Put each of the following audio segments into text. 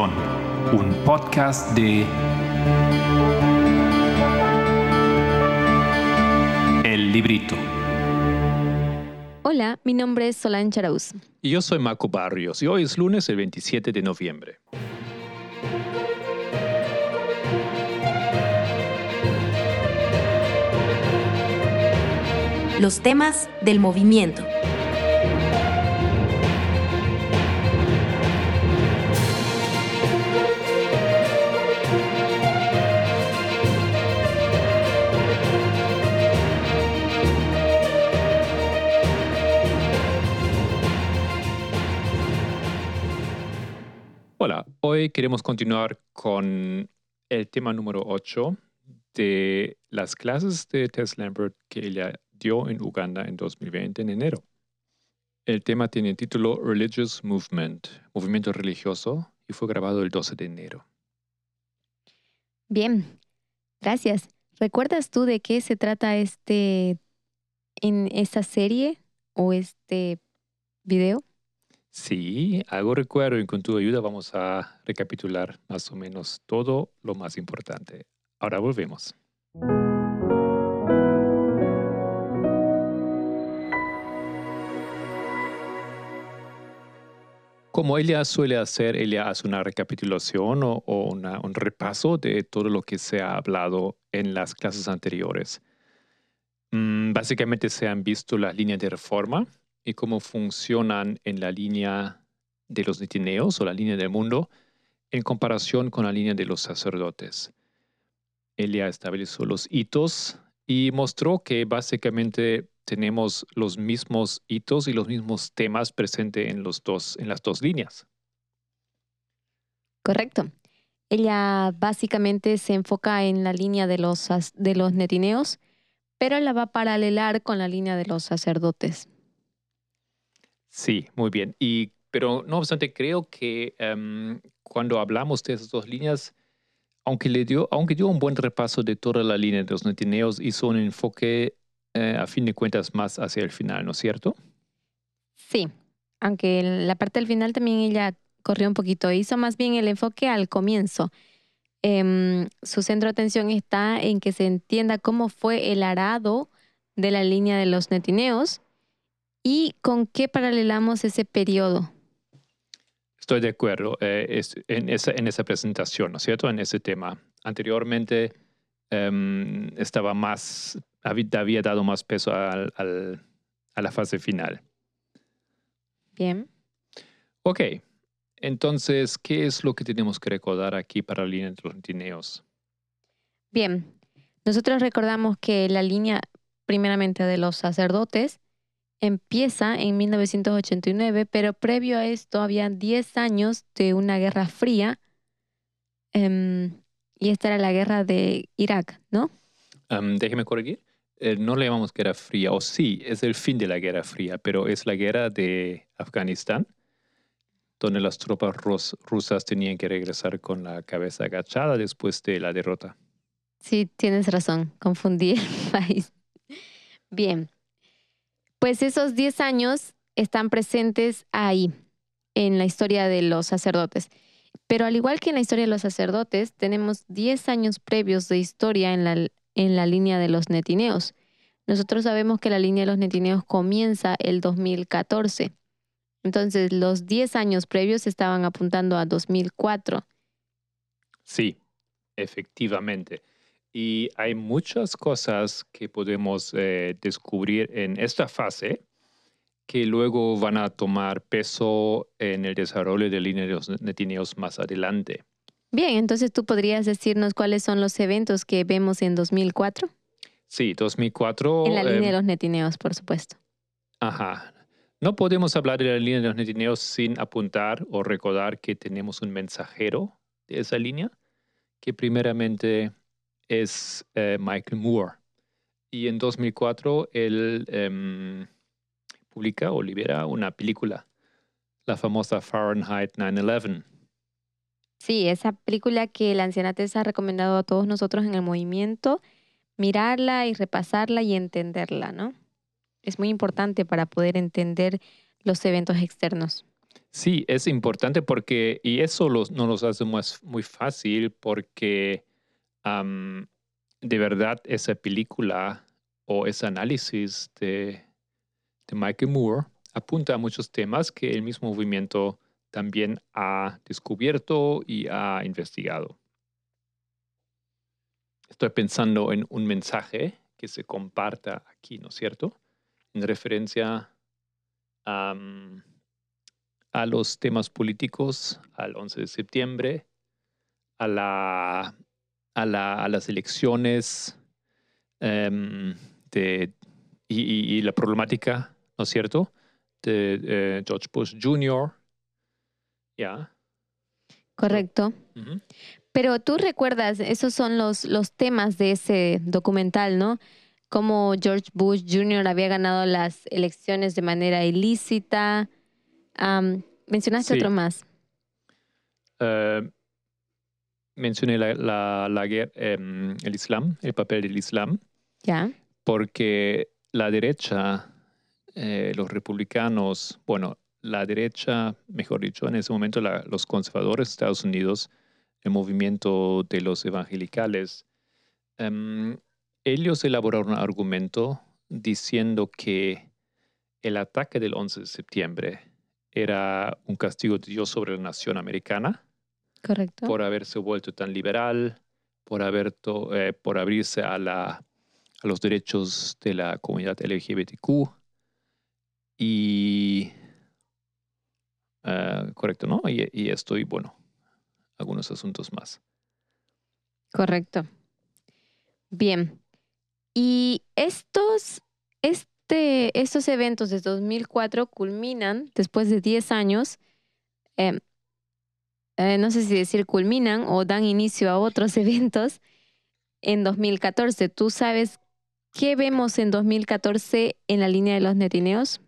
Perdón, un podcast de El Librito. Hola, mi nombre es Solange Arauz. Y yo soy Marco Barrios y hoy es lunes el 27 de noviembre. Los temas del movimiento. Hoy queremos continuar con el tema número 8 de las clases de Tess Lambert que ella dio en Uganda en 2020, en enero. El tema tiene el título Religious Movement, movimiento religioso, y fue grabado el 12 de enero. Bien, gracias. ¿Recuerdas tú de qué se trata este en esta serie o este video? Sí, algo recuerdo y con tu ayuda vamos a recapitular más o menos todo lo más importante. Ahora volvemos. Como ella suele hacer, ella hace una recapitulación o, un repaso de todo lo que se ha hablado en las clases anteriores. Mm, básicamente se han visto las líneas de reforma, y cómo funcionan en la línea de los nitineos o la línea del mundo en comparación con la línea de los sacerdotes. Ella estableció los hitos y mostró que básicamente tenemos los mismos hitos y los mismos temas presentes en, los dos, en las dos líneas. Correcto. Ella básicamente se enfoca en la línea de los, de los netineos, pero la va a paralelar con la línea de los sacerdotes. Sí, muy bien. Y, pero no obstante, creo que em, cuando hablamos de esas dos líneas, aunque, le dio, aunque dio un buen repaso de toda la línea de los netineos, hizo un enfoque eh, a fin de cuentas más hacia el final, ¿no es cierto? Sí, aunque la parte del final también ella corrió un poquito, hizo más bien el enfoque al comienzo. Em, su centro de atención está en que se entienda cómo fue el arado de la línea de los netineos ¿Y con qué paralelamos ese periodo? Estoy de acuerdo eh, en, esa, en esa presentación, ¿no es cierto? En ese tema. Anteriormente em, estaba más, había dado más peso al, a la fase final. Bien. Ok, entonces, ¿qué es lo que tenemos que recordar aquí para la línea de los netineos? Bien, nosotros recordamos que la línea primeramente de los sacerdotes empieza en 1989, pero previo a esto había 10 años de una guerra fría em, y esta era la guerra de Irak, ¿no? déjeme corregir. Eh, no le llamamos guerra fría, o sí, es el fin de la guerra fría, pero es la guerra de Afganistán, donde las tropas rusas tenían que regresar con la cabeza agachada después de la derrota. Sí, tienes razón, confundí el país. Bien, pues esos 10 años están presentes ahí, en la historia de los sacerdotes. Pero al igual que en la historia de los sacerdotes, tenemos 10 años previos de historia en la, en la línea de los netineos. Nosotros sabemos que la línea de los netineos comienza el 2014. Entonces, los 10 años previos estaban apuntando a 2004. Sí, efectivamente. Y hay muchas cosas que podemos eh, descubrir en esta fase que luego van a tomar peso en el desarrollo de líneas netineos más adelante. Bien, entonces tú podrías decirnos cuáles son los eventos que vemos en 2004. Sí, 2004. En la línea de em, los netineos, por supuesto. Ajá. No podemos hablar de la línea de los netineos sin apuntar o recordar que tenemos un mensajero de esa línea, que primeramente es eh, Michael Moore. Y en 2004 él em, publica o libera una película, la famosa Fahrenheit 9-11. Sí, esa película que la anciana Tessa ha recomendado a todos nosotros en el movimiento, mirarla y repasarla y entenderla, ¿no? Es muy importante para poder entender los eventos externos. Sí, es importante porque, y eso los, no nos hace más, muy fácil porque de verdad esa película o ese análisis de, de Michael Moore apunta a muchos temas que el mismo movimiento también ha descubierto y ha investigado. Estoy pensando en un mensaje que se comparta aquí, ¿no es cierto? En referencia a los temas políticos, al 11 de septiembre, a, la, a, la- a las elecciones em, de, y, y- y la problemática, ¿no es cierto?, de eh, George Bush Jr. Ya. Correcto. Pero tú recuerdas, esos son los, los temas de ese documental, ¿no? Cómo George Bush Jr. había ganado las elecciones de manera ilícita. Mencionaste Sí. otro más. Eh, mencioné la, la- la em, el Islam, el papel del Islam, ¿Ya? porque la derecha, eh, los republicanos, bueno, la derecha, mejor dicho, en ese momento la- los conservadores de Estados Unidos, el movimiento de los evangelicales, em, ellos elaboraron un argumento diciendo que el ataque del 11 de septiembre era un castigo de Dios sobre la nación americana Correcto. por haberse vuelto tan liberal, por, haber to- eh, por abrirse a, la, a los derechos de la comunidad LGBTQ. Y. ah, correcto, ¿no? Y, y esto y bueno, algunos asuntos más. Correcto. Bien. Y estos, este, estos eventos de 2004 culminan después de 10 años. eh, eh, no sé si decir culminan o dan inicio a otros eventos en 2014. ¿Tú sabes qué vemos en 2014 en la línea de los netineos?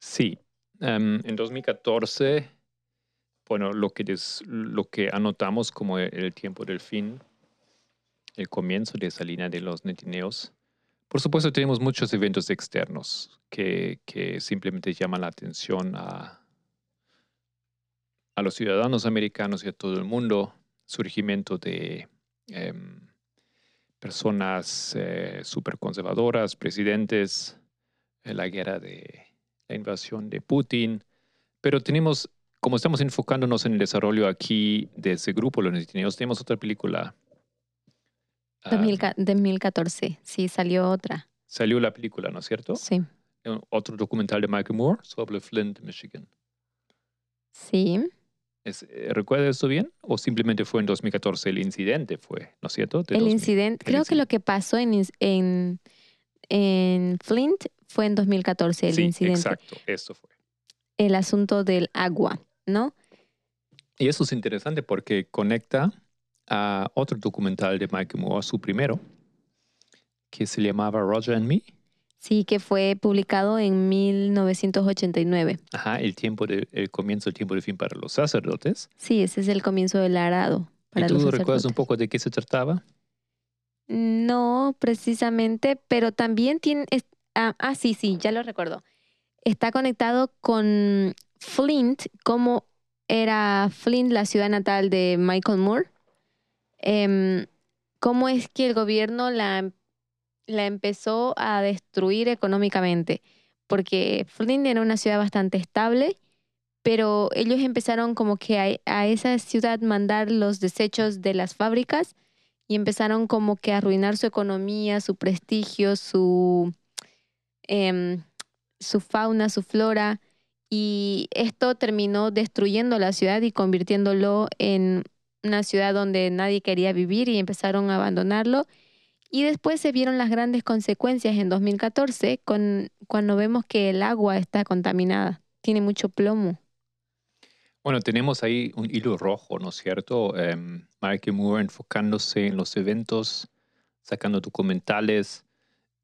Sí, em, en 2014, bueno, lo que, des- lo que anotamos como el, el tiempo del fin, el comienzo de esa línea de los netineos. Por supuesto, tenemos muchos eventos externos que, que simplemente llaman la atención a, a los ciudadanos americanos y a todo el mundo. Surgimiento de em, personas súper conservadoras, presidentes, eh, la guerra de la invasión de Putin. Pero tenemos, como estamos enfocándonos en el desarrollo aquí de ese grupo, los tenemos otra película. ah, 2000 2014, sí, salió otra. salió la película, ¿no es cierto? Sí, Eh, Otro documental de Michael Moore sobre Flint, Michigan. sí. Es, eh, ¿Recuerda esto bien? ¿O simplemente fue en 2014 el incidente fue, ¿no es cierto? De El 2000. incidente, creo que incidente. lo que pasó en, en, en Flint fue en 2014, el sí, incidente. exacto, esto fue. El asunto del agua, ¿no? Y eso es interesante porque conecta a otro documental de Michael Moore, su primero, que se llamaba Roger and Me. Sí, que fue publicado en 1989. Ajá, el tiempo de, el comienzo del tiempo de fin para los sacerdotes. Sí, ese es el comienzo del arado para ¿Y tú los recuerdas un poco de qué se trataba? No precisamente, pero también tiene... es- ah, ah, sí, sí, ya lo recuerdo. Está conectado con Flint, como era Flint la ciudad natal de Michael Moore. Em, cómo es que el gobierno la, la empezó a destruir económicamente. Porque Flint era una ciudad bastante estable, pero ellos empezaron como que a, esa ciudad mandar los desechos de las fábricas y empezaron como que a arruinar su economía, su prestigio, su, em, su fauna, su flora. Y esto terminó destruyendo la ciudad y convirtiéndolo en una ciudad donde nadie quería vivir y empezaron a abandonarlo. Y después se vieron las grandes consecuencias en 2014 con, cuando vemos que el agua está contaminada, tiene mucho plomo. Bueno, tenemos ahí un hilo rojo, ¿no es cierto? Em, Michael Moore enfocándose en los eventos, sacando documentales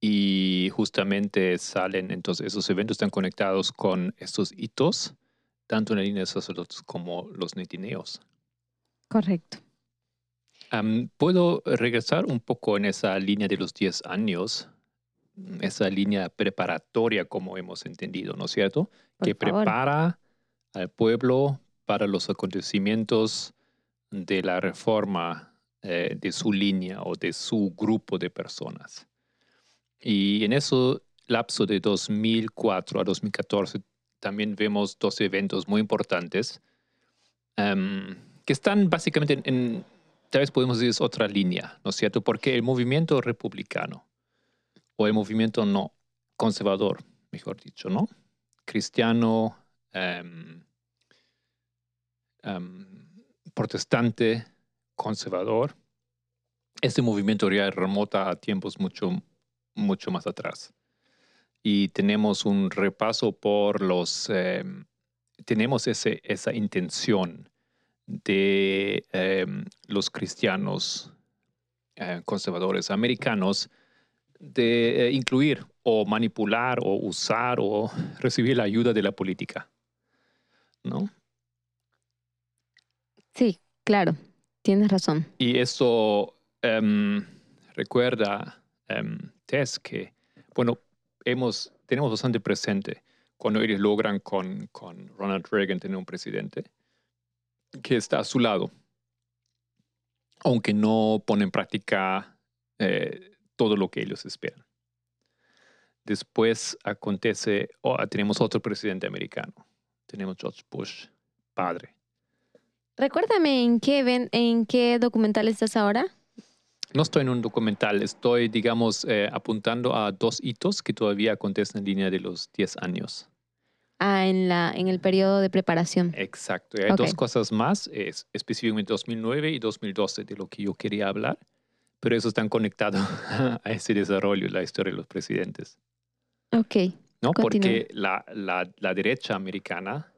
y justamente salen, entonces esos eventos están conectados con estos hitos, tanto en la línea de sacerdotes como los netineos. Correcto. Am, ¿Puedo regresar un poco en esa línea de los 10 años esa línea preparatoria como hemos entendido, ¿no es cierto? Por que favor. prepara al pueblo para los acontecimientos de la reforma eh, de su línea o de su grupo de personas. Y en ese lapso de 2004 a 2014 también vemos dos eventos muy importantes em, que están básicamente en, en, tal vez podemos decir, otra línea, ¿no es cierto? Porque el movimiento republicano o el movimiento no conservador, mejor dicho, ¿no? Cristiano, em, em, protestante, conservador, este movimiento ya remota a tiempos mucho, mucho más atrás. Y tenemos un repaso por los, eh, tenemos ese, esa intención de eh, los cristianos eh, conservadores americanos de incluir o manipular o usar o recibir la ayuda de la política. ¿No? Sí, claro, tienes razón. Y eso um, recuerda, um, Tess, que, bueno, hemos, tenemos bastante presente cuando ellos logran con, con Ronald Reagan tener un presidente que está a su lado, aunque no pone en práctica eh, todo lo que ellos esperan. Después acontece, oh, tenemos otro presidente americano, tenemos George Bush, padre. Recuérdame en qué, ven, en qué documental estás ahora. No estoy en un documental, estoy, digamos, eh, apuntando a dos hitos que todavía acontecen en línea de los 10 años. Ah, en, la, en el periodo de preparación. Exacto. Y hay Ok. dos cosas más, es, específicamente 2009 y 2012, de lo que yo quería hablar, pero eso están conectados a ese desarrollo, la historia de los presidentes. Ok. ¿no? Porque la, la, la derecha americana,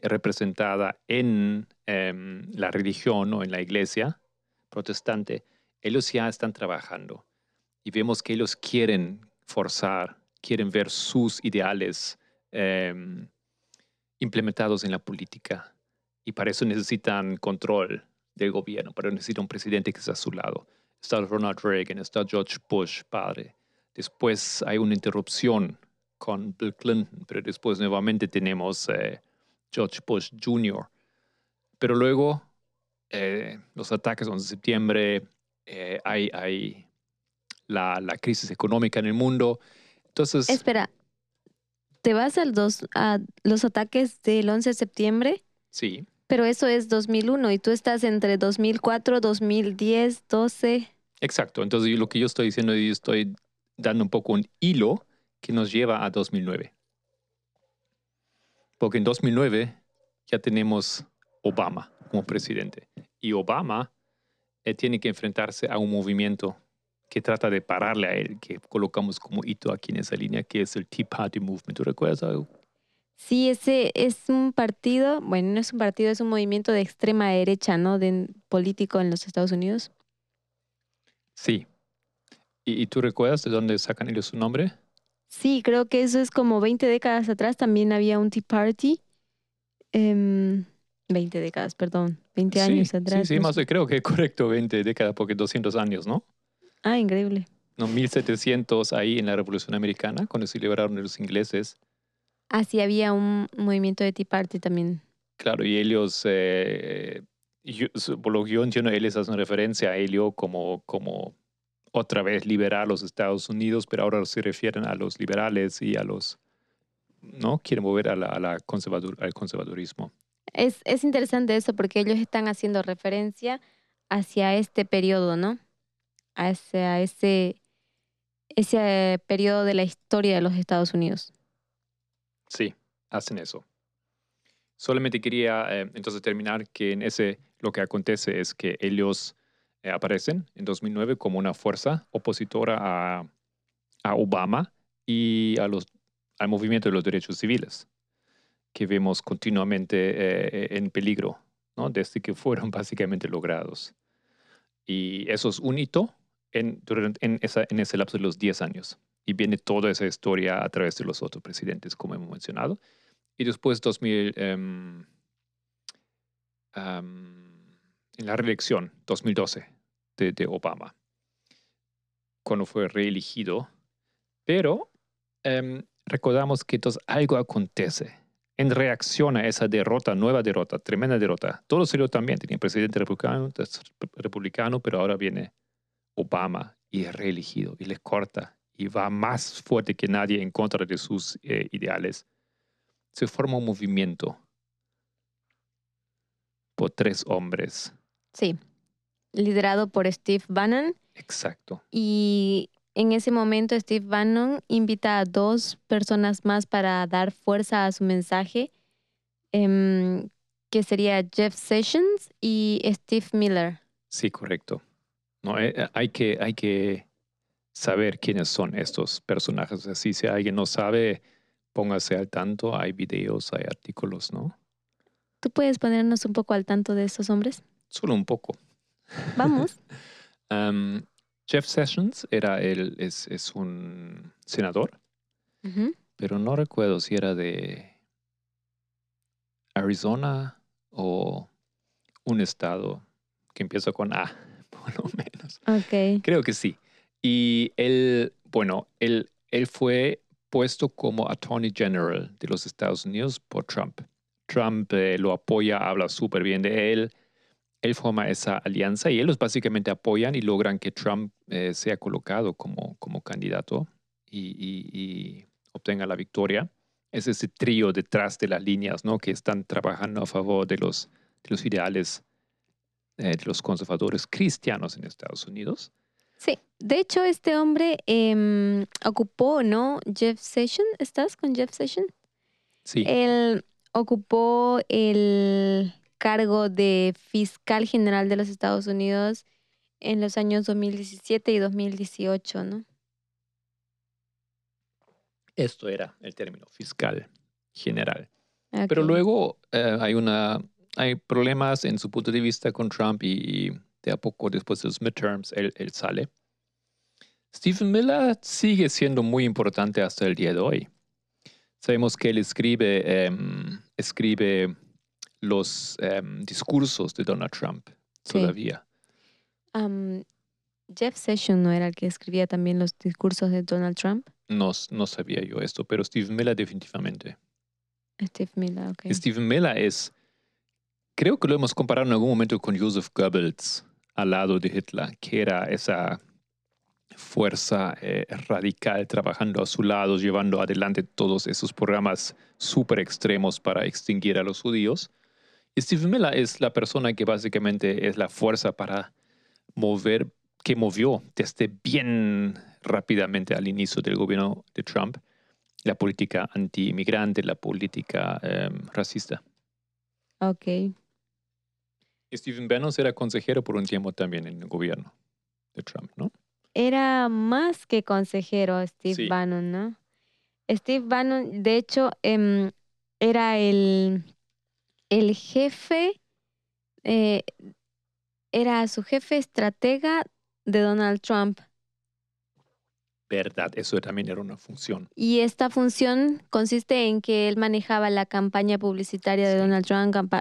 representada en em, la religión o en la iglesia protestante, ellos ya están trabajando y vemos que ellos quieren forzar, quieren ver sus ideales em, implementados en la política y para eso necesitan control del gobierno, para eso necesitan un presidente que esté a su lado. Está Ronald Reagan, está George Bush, padre. Después hay una interrupción con Bill Clinton, pero después nuevamente tenemos eh, George Bush Jr. Pero luego eh, los ataques 11 de septiembre, eh, hay, hay la, la crisis económica en el mundo. Entonces, Espera, ¿te vas al dos, a los ataques del 11 de septiembre? sí, Pero eso es 2001 y tú estás entre 2004, 2010, 12. exacto. Entonces, lo que yo estoy diciendo, yo estoy dando un poco un hilo que nos lleva a 2009. Porque en 2009 ya tenemos Obama como presidente. Y Obama eh, tiene que enfrentarse a un movimiento que trata de pararle a él, que colocamos como hito aquí en esa línea, que es el Tea Party Movement. ¿Tú recuerdas algo? Sí, ese es un partido, bueno, no es un partido, es un movimiento de extrema derecha, ¿no? De político en los Estados Unidos. Sí. ¿Y, y tú recuerdas de dónde sacan ellos su nombre? Sí, creo que eso es como 20 décadas atrás también había un Tea Party. Em, 20 décadas, perdón, 20 años sí, atrás. Sí, sí, más creo que correcto, 20 décadas, porque 200 años, ¿no? Ah, increíble. No, 1700 ahí en la Revolución Americana, cuando se liberaron de los ingleses. Ah, sí, había un movimiento de Tea Party también. Claro, y ellos, eh, yo- por lo que yo entiendo, ellos hacen referencia a ello como, como otra vez liberar los Estados Unidos, pero ahora se refieren a los liberales y a los, ¿no? Quieren volver a la, a la conservador, al conservadurismo. Es, es interesante eso porque ellos están haciendo referencia hacia este periodo, ¿no? Hacia ese, ese periodo de la historia de los Estados Unidos. Sí, hacen eso. Solamente quería eh, entonces terminar que en ese lo que acontece es que ellos eh, aparecen en 2009 como una fuerza opositora a, a Obama y a los, al movimiento de los derechos civiles que vemos continuamente eh, en peligro, ¿no? desde que fueron básicamente logrados. Y eso es un hito en, en, esa, en ese lapso de los 10 años. Y viene toda esa historia a través de los otros presidentes, como hemos mencionado. Y después 2000, em, am, en la reelección 2012 de, de Obama, cuando fue reelegido, Pero em, recordamos que entonces algo acontece en reacción a esa derrota, nueva derrota, tremenda derrota. Todo dio también. Tenía presidente republicano, republicano, pero ahora viene Obama y es reelegido y les corta y va más fuerte que nadie en contra de sus eh, ideales. Se forma un movimiento por tres hombres. Sí, liderado por Steve Bannon. Exacto. Y en ese momento Steve Bannon invita a dos personas más para dar fuerza a su mensaje, em, que sería Jeff Sessions y Steve Miller. Sí, correcto. No, eh, eh, hay, que, hay que saber quiénes son estos personajes. Así, si alguien no sabe, póngase al tanto. Hay videos, hay artículos, ¿no? ¿Tú puedes ponernos un poco al tanto de estos hombres? Solo un poco. Vamos. Jeff Sessions era el, es, un senador, pero no recuerdo si era de Arizona o un estado que empieza con A, por lo menos. Okay. Creo que sí. Y él, bueno, él, él fue puesto como Attorney General de los Estados Unidos por Trump. Trump eh, lo apoya, habla súper bien de él él forma esa alianza y ellos básicamente apoyan y logran que Trump eh, sea colocado como, como candidato y, obtenga la victoria. Es ese trío detrás de las líneas ¿no? que están trabajando a favor de los, de los ideales eh, de los conservadores cristianos en Estados Unidos. Sí, de hecho este hombre em, ocupó, ¿no? Jeff Sessions, ¿estás con Jeff Sessions? Sí. Él ocupó el cargo de fiscal general de los Estados Unidos en los años 2017 y 2018, ¿no? Esto era el término fiscal general. Pero luego eh, hay una hay problemas en su punto de vista con Trump y, de a poco después de los midterms él, sale. Stephen Miller sigue siendo muy importante hasta el día de hoy. Sabemos que él escribe, em, escribe los em, discursos de Donald Trump todavía. Jeff Sessions no era el que escribía también los discursos de Donald Trump. No, no sabía yo esto, pero Steve Miller definitivamente. Steve Miller, ok. Steve Miller es, creo que lo hemos comparado en algún momento con Joseph Goebbels al lado de Hitler, que era esa fuerza eh, radical trabajando a su lado, llevando adelante todos esos programas súper extremos para extinguir a los judíos. Steve Miller es la persona que básicamente es la fuerza para mover, que movió desde bien rápidamente al inicio del gobierno de Trump la política anti-inmigrante, la política em, racista. Ok. Stephen Bannon era consejero por un tiempo también en el gobierno de Trump, ¿no? Era más que consejero Steve Bannon, ¿no? Steve Bannon, de hecho, em, era el el jefe eh, era su jefe estratega de Donald Trump. Verdad, eso también era una función. Y esta función consiste en que él manejaba la campaña publicitaria de Donald Trump,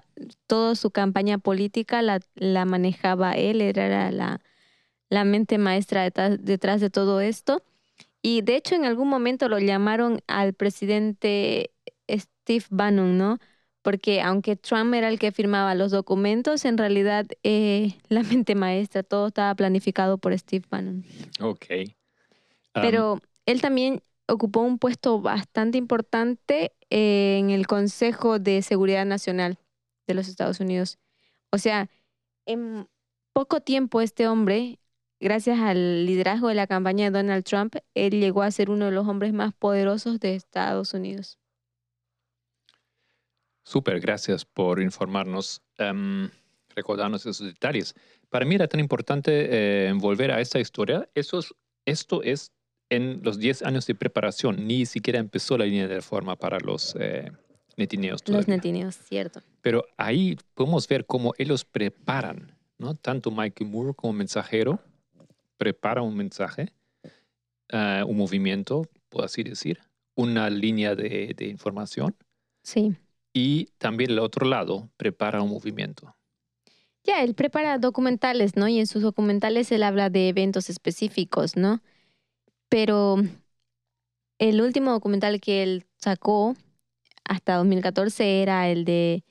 toda su campaña política la, la manejaba él, era la, la mente maestra detrás, detrás de todo esto. Y de hecho en algún momento lo llamaron al presidente Steve Bannon, ¿no? porque aunque Trump era el que firmaba los documentos, en realidad eh, la mente maestra, todo estaba planificado por Steve Bannon. Ok. Pero él también ocupó un puesto bastante importante en el Consejo de Seguridad Nacional de los Estados Unidos. O sea, en poco tiempo este hombre, gracias al liderazgo de la campaña de Donald Trump, él llegó a ser uno de los hombres más poderosos de Estados Unidos. Súper, gracias por informarnos, um, recordarnos esos detalles. Para mí era tan importante eh, volver a esta historia. Eso esto es en los 10 años de preparación, ni siquiera empezó la línea de reforma para los eh, netineos. Los netineos, cierto. Pero ahí podemos ver cómo ellos preparan, ¿no? Tanto Michael Moore como mensajero prepara un mensaje, uh, un movimiento, puedo así decir, una línea de, de información. Sí y también el otro lado prepara un movimiento. Ya, él prepara documentales, ¿no? Y en sus documentales él habla de eventos específicos, ¿no? Pero el último documental que él sacó hasta 2014 era el de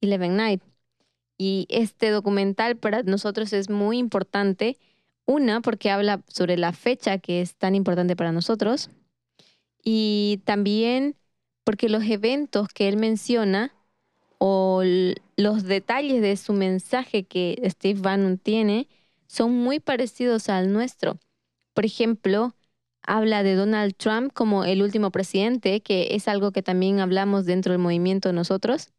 Eleven Night. Y este documental para nosotros es muy importante. Una, porque habla sobre la fecha que es tan importante para nosotros. Y también porque los eventos que él menciona o los detalles de su mensaje que Steve Bannon tiene son muy parecidos al nuestro. Por ejemplo, habla de Donald Trump como el último presidente, que es algo que también hablamos dentro del movimiento nosotros.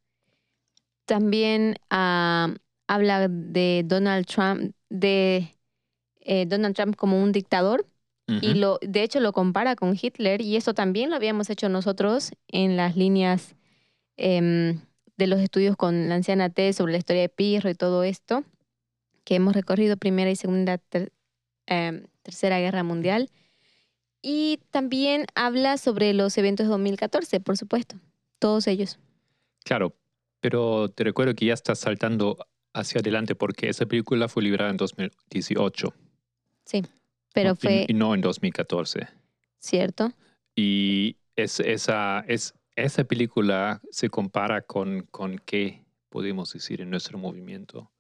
También ah, habla de Donald Trump, de eh, Donald Trump como un dictador. Y lo, de hecho lo compara con Hitler y eso también lo habíamos hecho nosotros en las líneas em, de los estudios con la anciana T sobre la historia de Pirro y todo esto, que hemos recorrido Primera y Segunda, em, Tercera Guerra Mundial. Y también habla sobre los eventos de 2014, por supuesto, todos ellos. Claro, pero te recuerdo que ya estás saltando hacia adelante porque esa película fue liberada en 2018. Sí, pero fue... Y no en 2014. Cierto. Y es, esa, es, esa película se compara con, con qué podemos decir en nuestro movimiento.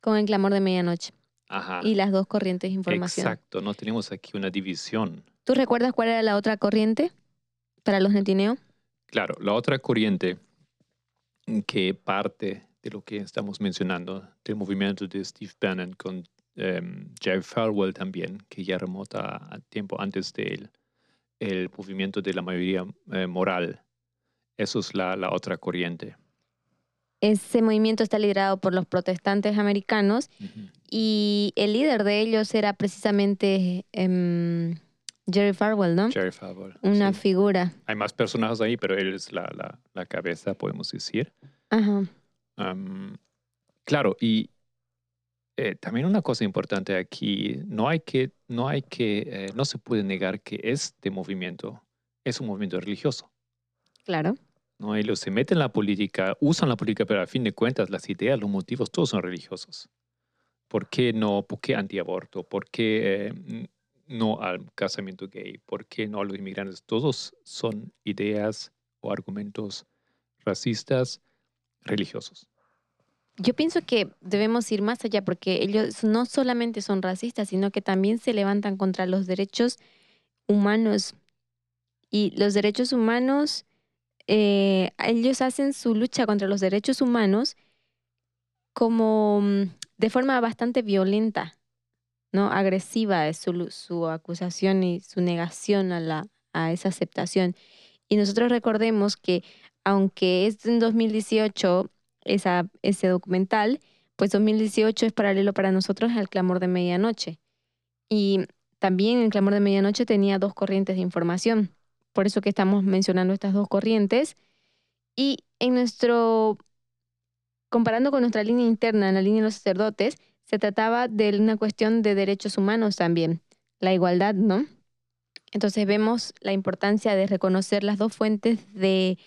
Con el clamor de medianoche. Ajá. Y las dos corrientes de información. Exacto, no tenemos aquí una división. ¿Tú recuerdas cuál era la otra corriente para los netineos? Claro, la otra corriente que parte de lo que estamos mencionando, del movimiento de Steve Bannon con em, Jerry Falwell también, que ya remota a tiempo antes de el movimiento de la mayoría eh, moral. Eso es la, la otra corriente. Ese movimiento está liderado por los protestantes americanos y el líder de ellos era precisamente em, Jerry Farwell, ¿no? Jerry Farwell. Una figura. Hay más personajes ahí, pero él es la, la, la cabeza, podemos decir. Ajá. claro, y eh, también una cosa importante aquí, no hay que, no hay que, eh, no se puede negar que este movimiento es un movimiento religioso. Claro. ¿No? Ellos se meten en la política, usan la política, pero a fin de cuentas las ideas, los motivos, todos son religiosos. ¿Por qué no? ¿Por qué antiaborto? ¿Por qué eh, no al casamiento gay? ¿Por qué no a los inmigrantes? Todos son ideas o argumentos racistas religiosos. Yo pienso que debemos ir más allá porque ellos no solamente son racistas, sino que también se levantan contra los derechos humanos. Y los derechos humanos eh, ellos hacen su lucha contra los derechos humanos como mm, de forma bastante violenta, ¿no? Agresiva es su, su acusación y su negación a, la, a esa aceptación. Y nosotros recordemos que aunque es en 2018 esa, ese documental, pues 2018 es paralelo para nosotros al Clamor de Medianoche. Y también el Clamor de Medianoche tenía dos corrientes de información. Por eso que estamos mencionando estas dos corrientes. Y en nuestro, comparando con nuestra línea interna, en la línea de los sacerdotes, se trataba de una cuestión de derechos humanos también, la igualdad, ¿no? Entonces vemos la importancia de reconocer las dos fuentes de,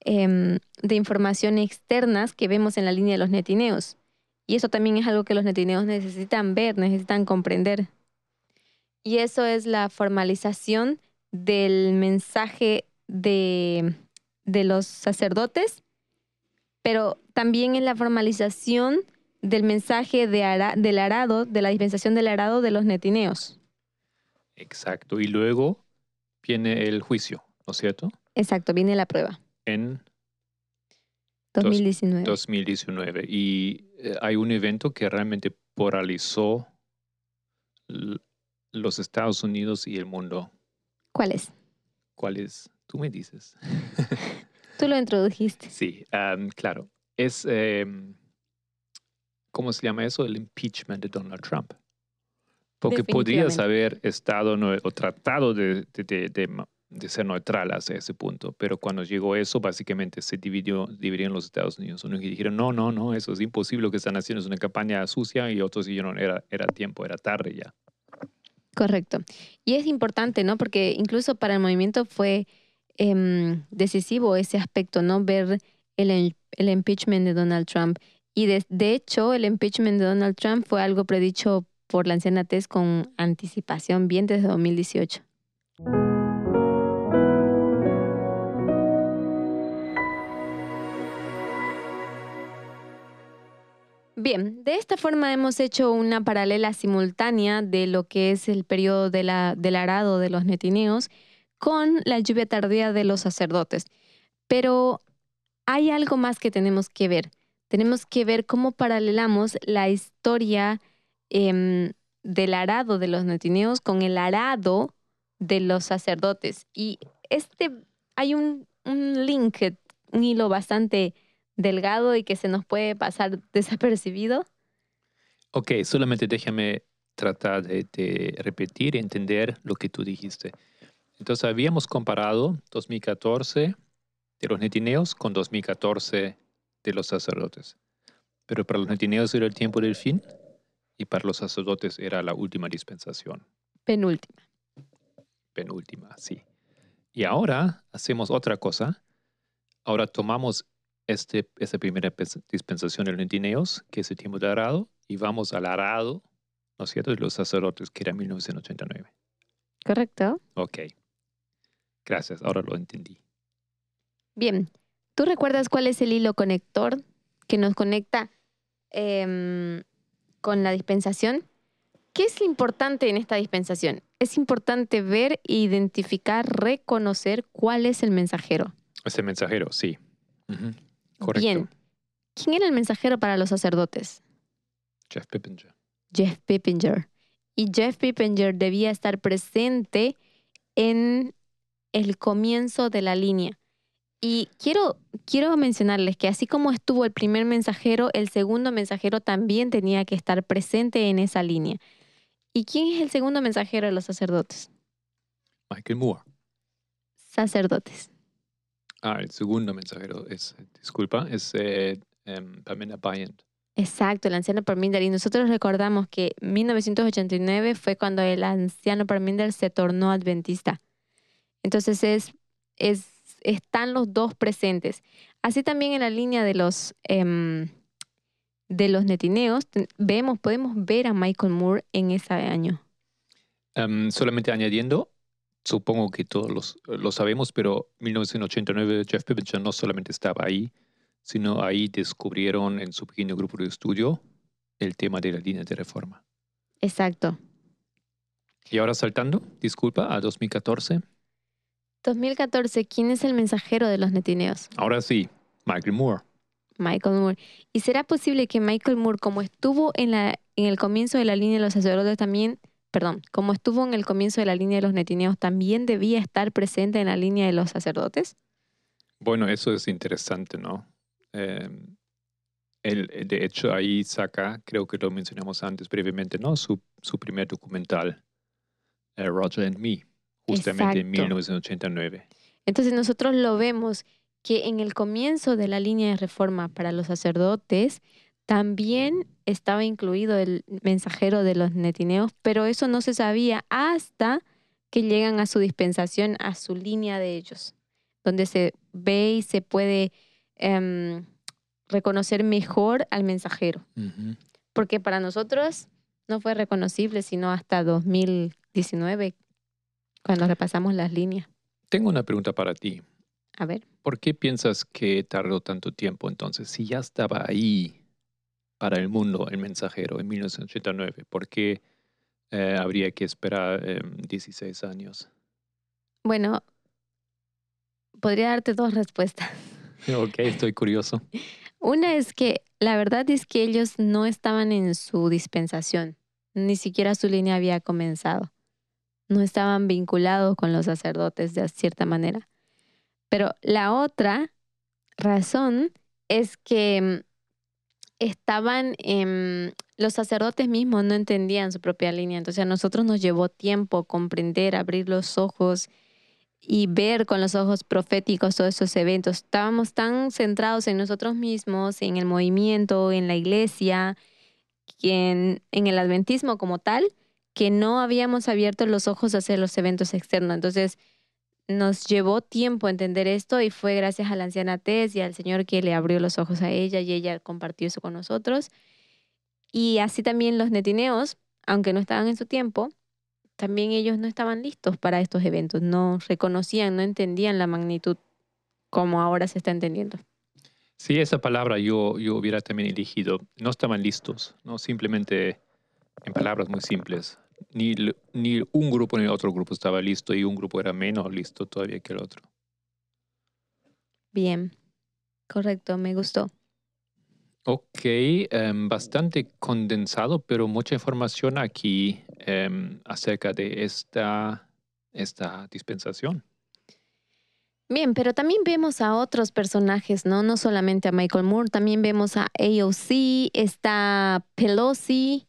em, de información externas que vemos en la línea de los netineos. Y eso también es algo que los netineos necesitan ver, necesitan comprender. Y eso es la formalización del mensaje de, los sacerdotes, pero también en la formalización del mensaje de del arado, de la dispensación del arado de los netineos. Exacto. Y luego viene el juicio, ¿no es cierto? Exacto, viene la prueba. En 2019. 2019. Y eh, hay un evento que realmente polarizó los Estados Unidos y el mundo. ¿Cuál es? ¿Cuál es? Tú me dices. Tú lo introdujiste. Sí, claro. Es, em, ¿cómo se llama eso? El impeachment de Donald Trump. Porque podrías haber estado o tratado de, de, ser neutral hasta ese punto, pero cuando llegó eso, básicamente se dividió, dividieron los Estados Unidos. Unos dijeron, no, no, no, eso es imposible, lo que están haciendo es una campaña sucia, y otros dijeron, era, era tiempo, era tarde ya. Correcto. Y es importante, ¿no? Porque incluso para el movimiento fue em, decisivo ese aspecto, ¿no? Ver el, el impeachment de Donald Trump. Y de, de, hecho, el impeachment de Donald Trump fue algo predicho por la anciana Tess con anticipación bien desde 2018. Bien, de esta forma hemos hecho una paralela simultánea de lo que es el periodo del arado de los netineos con la lluvia tardía de los sacerdotes. Pero hay algo más que tenemos que ver. Tenemos que ver cómo paralelamos la historia em, del arado de los netineos con el arado de los sacerdotes. Y este hay un link, un hilo bastante delgado y que se nos puede pasar desapercibido. Ok, solamente déjame tratar de, de repetir y entender lo que tú dijiste. Entonces, habíamos comparado 2014 de los netineos con 2014 de los sacerdotes. Pero para los netineos era el tiempo del fin y para los sacerdotes era la última dispensación, Penúltima. penúltima, sí. Y ahora hacemos otra cosa. Ahora tomamos este, esta primera dispensación de los netineos, que es el tiempo del arado, y vamos al arado, ¿no es cierto?, de los sacerdotes, que era 1989. ¿Correcto? Ok. Gracias, ahora lo entendí. Bien. ¿Tú recuerdas cuál es el hilo conector que nos conecta em, con la dispensación? ¿Qué es lo importante en esta dispensación? Es importante ver, identificar, reconocer cuál es el mensajero. Ese mensajero, sí. Ujú, Correcto. Bien. ¿Quién era el mensajero para los sacerdotes? Jeff Pippinger. Jeff Pippinger. Y Jeff Pippinger debía estar presente en el comienzo de la línea. Y quiero, quiero mencionarles que así como estuvo el primer mensajero, el segundo mensajero también tenía que estar presente en esa línea. ¿Y quién es el segundo mensajero de los sacerdotes? Michael Moore. Sacerdotes. Ah, el segundo mensajero es, disculpa, es eh, Pamela Bryant. Exacto, el anciano Parminder. Y nosotros recordamos que 1989 fue cuando el anciano Parminder se tornó adventista. Entonces es, es, están los dos presentes. Así también en la línea de los, em, de los netineos, vemos, podemos ver a Michael Moore en ese año. Em, solamente añadiendo, supongo que todos los- lo sabemos, pero 1989 Jeff Pippinger no solamente estaba ahí, sino ahí descubrieron en su pequeño grupo de estudio el tema de la línea de reforma. Exacto. Y ahora saltando, disculpa, a 2014. 2014, ¿quién es el mensajero de los netineos? Ahora sí, Michael Moore. Michael Moore. ¿Y será posible que Michael Moore, como estuvo en, la, en el comienzo de la línea de los sacerdotes también, perdón, como estuvo en el comienzo de la línea de los netineos, también debía estar presente en la línea de los sacerdotes? Bueno, eso es interesante, ¿no? Em, él, eh, de hecho, ahí saca, creo que lo mencionamos antes brevemente, ¿no? Su, su primer documental, eh, Roger and Me, justamente en Exacto. 1989. Entonces nosotros lo vemos que en el comienzo de la línea de reforma para los sacerdotes también estaba incluido el mensajero de los netineos, pero eso no se sabía hasta que llegan a su dispensación, a su línea de ellos, donde se ve y se puede em, reconocer mejor al mensajero, porque para nosotros no fue reconocible sino hasta 2019, cuando repasamos las líneas. Tengo una pregunta para ti. A ver. ¿Por qué piensas que tardó tanto tiempo entonces? Si ya estaba ahí para el mundo el mensajero en 1989, ¿por qué eh, habría que esperar em, 16 años? Bueno, podría darte dos respuestas. ok, estoy curioso. Una es que la verdad es que ellos no estaban en su dispensación, ni siquiera su línea había comenzado. No estaban vinculados con los sacerdotes de cierta manera. Pero la otra razón es que mm, estaban, em, los sacerdotes mismos no entendían su propia línea, entonces a nosotros nos llevó tiempo comprender, abrir los ojos y ver con los ojos proféticos todos esos eventos. Estábamos tan centrados en nosotros mismos, en el movimiento, en la iglesia, en, en el adventismo como tal, que no habíamos abierto los ojos hacia los eventos externos. Entonces, nos llevó tiempo entender esto y fue gracias a la anciana Tess y al Señor que le abrió los ojos a ella y ella compartió eso con nosotros. Y así también los netineos, aunque no estaban en su tiempo, también ellos no estaban listos para estos eventos, no reconocían, no entendían la magnitud como ahora se está entendiendo. Sí, esa palabra yo, yo hubiera también elegido. No estaban listos, no simplemente en palabras muy simples. Ni, ni un grupo ni el otro grupo estaba listo y un grupo era menos listo todavía que el otro. Bien, correcto, me gustó. Ok, em, bastante condensado, pero mucha información aquí em, acerca de esta, esta dispensación. Bien, pero también vemos a otros personajes, ¿no? No solamente a Michael Moore, también vemos a AOC, está Pelosi.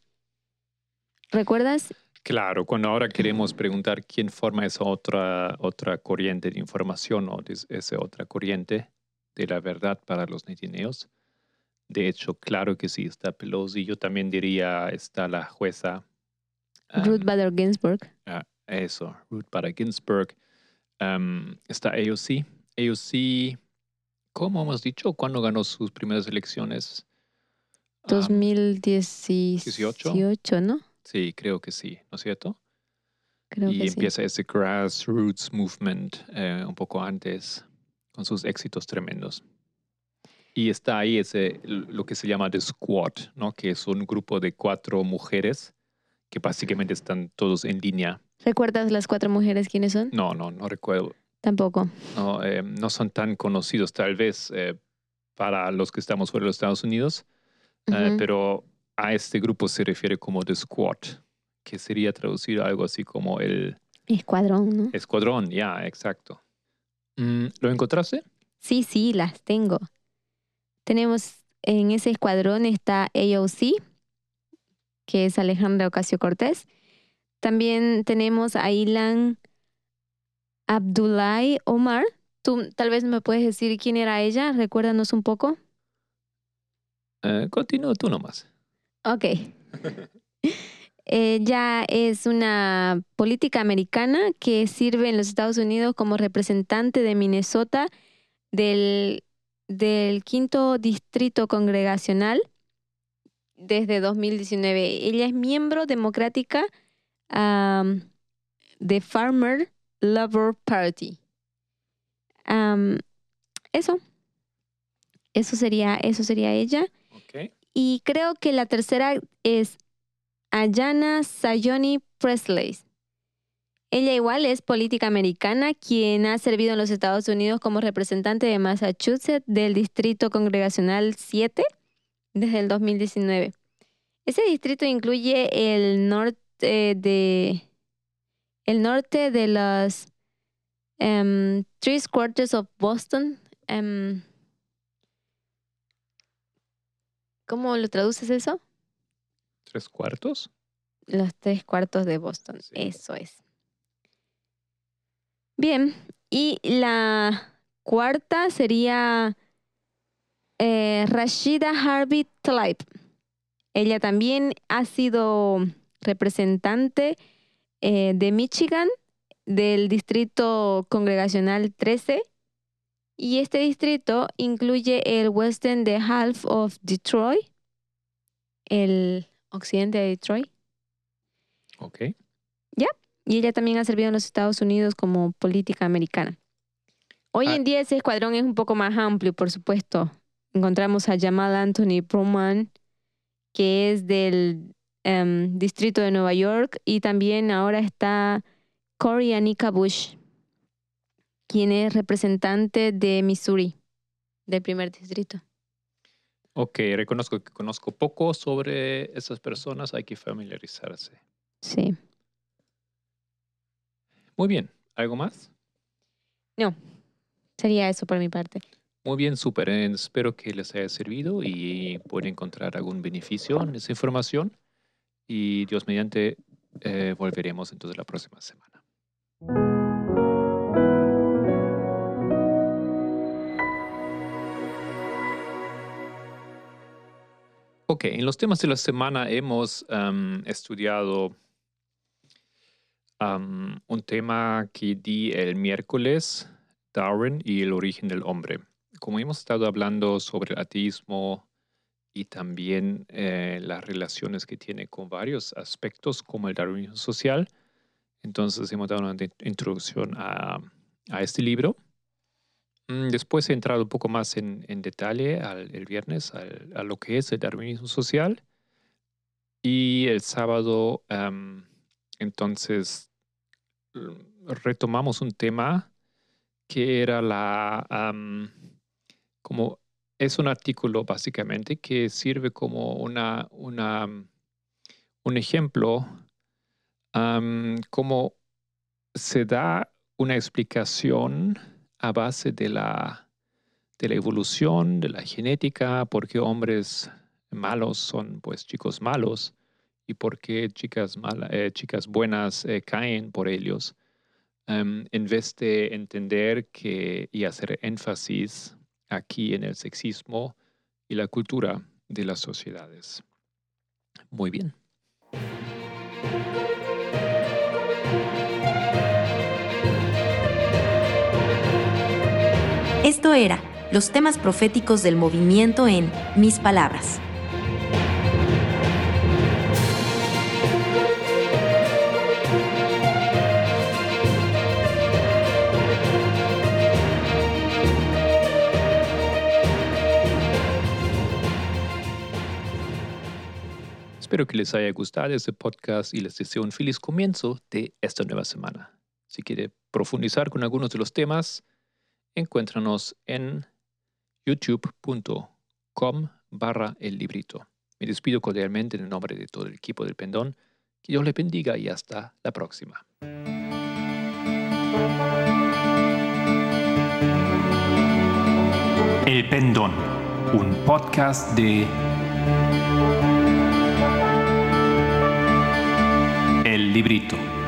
¿Recuerdas? Claro, cuando ahora queremos preguntar quién forma esa otra, otra corriente de información o esa otra corriente de la verdad para los netineos. De hecho, claro que sí, está Pelosi. Yo también diría, está la jueza. Ruth am, Bader Ginsburg. Ah, eso, Ruth Bader Ginsburg. Am, está AOC. AOC, ¿cómo hemos dicho? ¿Cuándo ganó sus primeras elecciones? Am, 2018, ¿no? Sí, creo que sí, ¿no es cierto? Creo y que sí. empieza ese grassroots movement eh, un poco antes, con sus éxitos tremendos. Y está ahí ese, lo que se llama The Squad, ¿no? que es un grupo de cuatro mujeres que básicamente están todos en línea. ¿Recuerdas las cuatro mujeres quiénes son? No, no, no recuerdo. Tampoco. No, eh, no son tan conocidos tal vez eh, para los que estamos fuera de los Estados Unidos, eh, Ujú. pero a este grupo se refiere como The Squad, que sería traducido algo así como el Escuadrón, ¿no? escuadrón, ya, exacto. Mm, ¿Lo encontraste? Sí, sí, las tengo. Tenemos en ese escuadrón está AOC, que es Alejandra Ocasio Cortés. También tenemos a Ilan Abdullahi Omar. Tú tal vez me puedes decir quién era ella, recuérdanos un poco. Eh, continúa tú nomás. Ok. Ella es una política americana que sirve en los Estados Unidos como representante de Minnesota del, del quinto distrito congregacional desde 2019. Ella es miembro democrática de Farmer Labor Party. Eso. Eso sería, eso sería ella. Y creo que la tercera es Ayana Sayoni Presley. Ella igual es política americana, quien ha servido en los Estados Unidos como representante de Massachusetts del Distrito Congregacional 7 desde el 2019. Ese distrito incluye el norte de el norte de los em, Three Quarters of Boston. em, ¿Cómo lo traduces eso? ¿Tres cuartos? Los tres cuartos de Boston. Sí. Eso es. Bien. Y la cuarta sería eh, Rashida Harvey Tlaib. Ella también ha sido representante eh, de Michigan del distrito congregacional 13 y este distrito incluye el western de half of Detroit, el occidente de Detroit. Ok. Y ella también ha servido en los Estados Unidos como política americana. Hoy Ah. en día ese escuadrón es un poco más amplio, por supuesto. Encontramos a Jamal Anthony Perlman, que es del em, distrito de Nueva York, y también ahora está Cory Anika Bush, quien es representante de Missouri, del primer distrito. Ok, reconozco que conozco poco sobre esas personas, hay que familiarizarse. Sí. Muy bien, ¿algo más? Sería eso por mi parte. Muy bien, súper. eh, Espero que les haya servido y pueden encontrar algún beneficio en esa información. Y Dios mediante, eh, volveremos entonces la próxima semana. Ok, en los temas de la semana hemos am, estudiado un tema que di el miércoles, Darwin y el origen del hombre. Como hemos estado hablando sobre el ateísmo y también eh, las relaciones que tiene con varios aspectos como el darwinismo social, entonces hemos dado una introducción a, a este libro. Mm, después he entrado un poco más en, en detalle al, el viernes a lo que es el darwinismo social. Y el sábado, entonces, mm, retomamos un tema que era la, am, como, es un artículo básicamente que sirve como una, una, un ejemplo, am, como se da una explicación a base de la, de la evolución, de la genética, por qué hombres malos son pues chicos malos y por qué chicas, eh, chicas buenas eh, caen por ellos, em, en vez de entender que y hacer énfasis aquí en el sexismo y la cultura de las sociedades. Muy bien. Esto era los temas proféticos del movimiento en Mis Palabras. Espero que les haya gustado este podcast y les deseo un feliz comienzo de esta nueva semana. Si quiere profundizar con algunos de los temas, encuéntranos en youtube.com barra el librito. Me despido cordialmente en el nombre de todo el equipo del Pendón. Que Dios le bendiga y hasta la próxima. El Pendón, un podcast de El Librito.